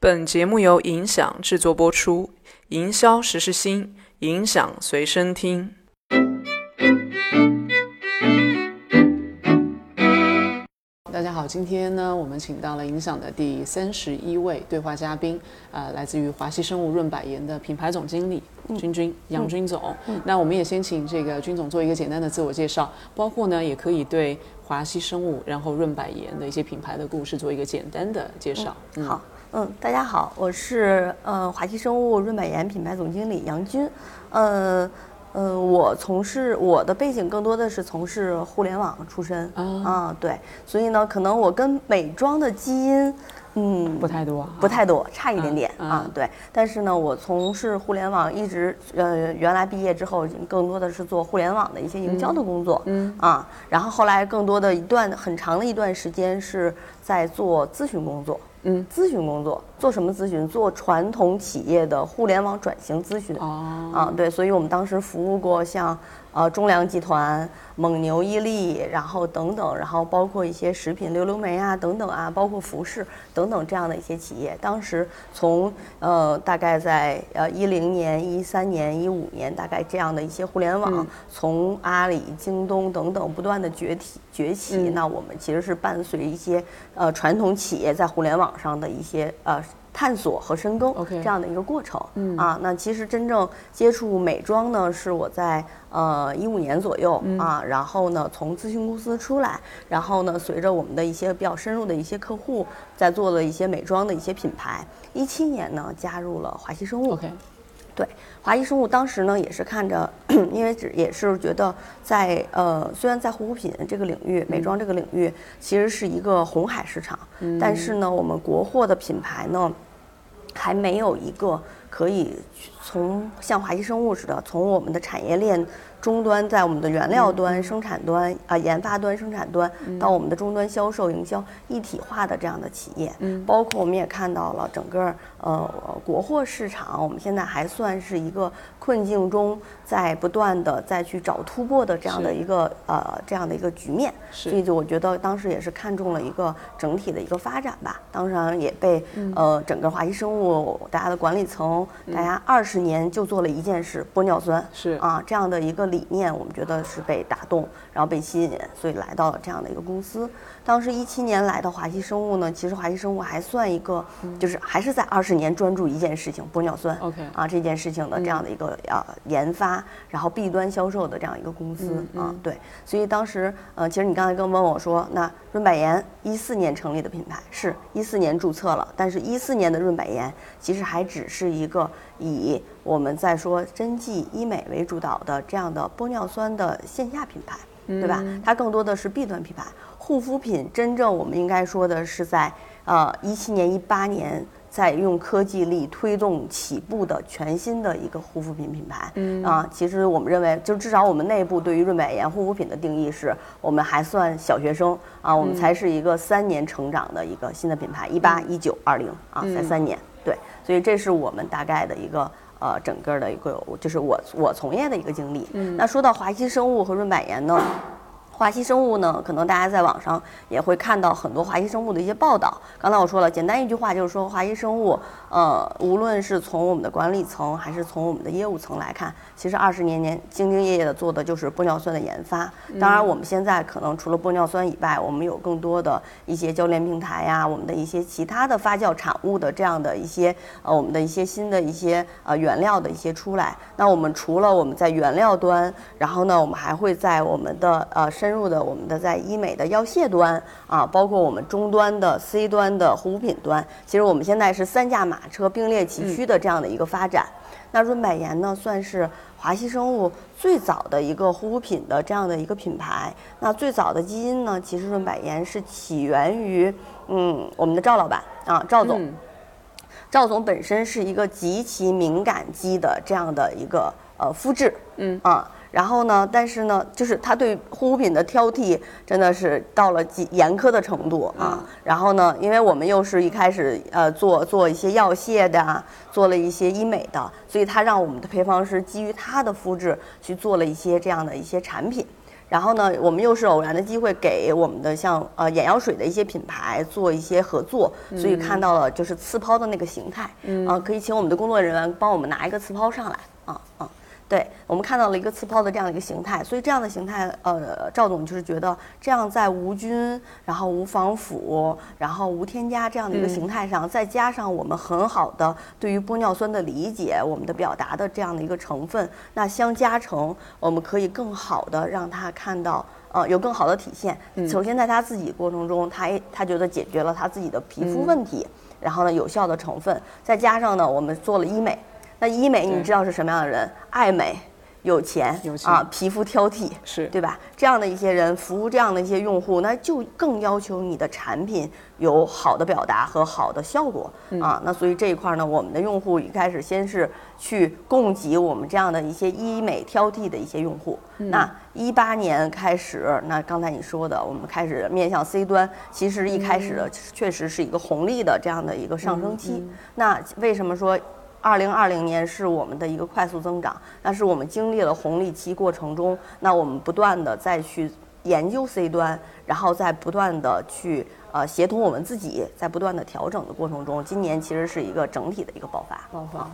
本节目由影响制作播出，营销时时新，影响随身听。大家好，今天呢，我们请到了影响的第三十一位对话嘉宾，呃，来自于华西生物润百颜的品牌总经理君君杨军总。那我们也先请这个军总做一个简单的自我介绍，包括呢，也可以对华西生物然后润百颜的一些品牌的故事做一个简单的介绍。好。嗯，大家好，我是呃华熙生物润百颜品牌总经理杨军，呃呃，我从事我的背景更多的是从事互联网出身啊，对，所以呢，可能我跟美妆的基因，嗯，不太多，不太多，差一点点啊，对，但是呢，我从事互联网一直呃，原来毕业之后更多的是做互联网的一些营销的工作，嗯。啊，然后后来更多的一段很长的一段时间是在做咨询工作。嗯，咨询工作做什么咨询？做传统企业的互联网转型咨询。哦，啊，对，所以我们当时服务过像。呃，中粮集团、蒙牛、伊利，然后等等，然后包括一些食品、溜溜梅啊等等啊，包括服饰等等这样的一些企业。当时从呃，大概在呃一零年、一三年、一五年，大概这样的一些互联网，从阿里、京东等等不断的崛起崛起，那我们其实是伴随一些呃传统企业在互联网上的一些呃。探索和深耕这样的一个过程啊，那其实真正接触美妆呢，是我在呃一五年左右啊，然后呢从咨询公司出来，然后呢随着我们的一些比较深入的一些客户，在做了一些美妆的一些品牌，一七年呢加入了华熙生物。OK，对，华谊生物当时呢也是看着，因为只也是觉得在呃虽然在护肤品这个领域、美妆这个领域其实是一个红海市场，但是呢我们国货的品牌呢。还没有一个可以从像华谊生物似的，从我们的产业链。终端在我们的原料端、生产端啊、研发端、生产端到我们的终端销售、营销一体化的这样的企业，嗯，包括我们也看到了整个呃国货市场，我们现在还算是一个困境中，在不断的再去找突破的这样的一个呃这样的一个局面，所以就我觉得当时也是看中了一个整体的一个发展吧，当然也被呃整个华西生物大家的管理层，大家二十年就做了一件事，玻尿酸。是。啊这样的一个。理念我们觉得是被打动，然后被吸引，所以来到了这样的一个公司。当时一七年来到华西生物呢，其实华西生物还算一个，就是还是在二十年专注一件事情——玻尿酸。OK，啊这件事情的这样的一个呃研发，然后弊端销售的这样一个公司啊，对。所以当时呃，其实你刚才跟问我说，那润百颜一四年成立的品牌，是一四年注册了，但是一四年的润百颜其实还只是一个以我们在说针剂医美为主导的这样的玻尿酸的线下品牌，对吧？它更多的是 B 端品牌。护肤品真正我们应该说的是在呃一七年一八年在用科技力推动起步的全新的一个护肤品品牌，嗯啊，其实我们认为就至少我们内部对于润百颜护肤品的定义是我们还算小学生啊，我们才是一个三年成长的一个新的品牌，一八一九二零啊才三年，对，所以这是我们大概的一个呃整个的一个就是我我从业的一个经历。嗯，那说到华西生物和润百颜呢？华西生物呢，可能大家在网上也会看到很多华西生物的一些报道。刚才我说了，简单一句话就是说，华西生物，呃，无论是从我们的管理层还是从我们的业务层来看，其实二十年年兢兢业业的做的就是玻尿酸的研发。当然，我们现在可能除了玻尿酸以外，我们有更多的一些交联平台呀，我们的一些其他的发酵产物的这样的一些呃，我们的一些新的一些呃原料的一些出来。那我们除了我们在原料端，然后呢，我们还会在我们的呃深入的我们的在医美的药械端啊，包括我们终端的 C 端的护肤品端，其实我们现在是三驾马车并列齐驱的这样的一个发展。那润百颜呢，算是华熙生物最早的一个护肤品的这样的一个品牌。那最早的基因呢，其实润百颜是起源于嗯我们的赵老板啊，赵总。赵总本身是一个极其敏感肌的这样的一个呃肤质，嗯啊，然后呢，但是呢，就是他对护肤品的挑剔真的是到了极严苛的程度啊。然后呢，因为我们又是一开始呃做做一些药械的，做了一些医美的，所以他让我们的配方师基于他的肤质去做了一些这样的一些产品。然后呢，我们又是偶然的机会给我们的像呃眼药水的一些品牌做一些合作，所以看到了就是刺抛的那个形态，啊，可以请我们的工作人员帮我们拿一个刺抛上来，啊啊。对我们看到了一个刺抛的这样的一个形态，所以这样的形态，呃，赵总就是觉得这样在无菌，然后无防腐，然后无添加这样的一个形态上，再加上我们很好的对于玻尿酸的理解，我们的表达的这样的一个成分，那相加成，我们可以更好的让他看到，呃，有更好的体现。首先在他自己过程中，他他觉得解决了他自己的皮肤问题，然后呢，有效的成分，再加上呢，我们做了医美。那医美你知道是什么样的人？爱美、有钱啊，皮肤挑剔，是对吧？这样的一些人服务这样的一些用户，那就更要求你的产品有好的表达和好的效果啊。那所以这一块呢，我们的用户一开始先是去供给我们这样的一些医美挑剔的一些用户。那一八年开始，那刚才你说的，我们开始面向 C 端，其实一开始确实是一个红利的这样的一个上升期。那为什么说？二零二零年是我们的一个快速增长，但是我们经历了红利期过程中，那我们不断的再去研究 C 端，然后再不断的去呃协同我们自己，在不断的调整的过程中，今年其实是一个整体的一个爆发。爆发，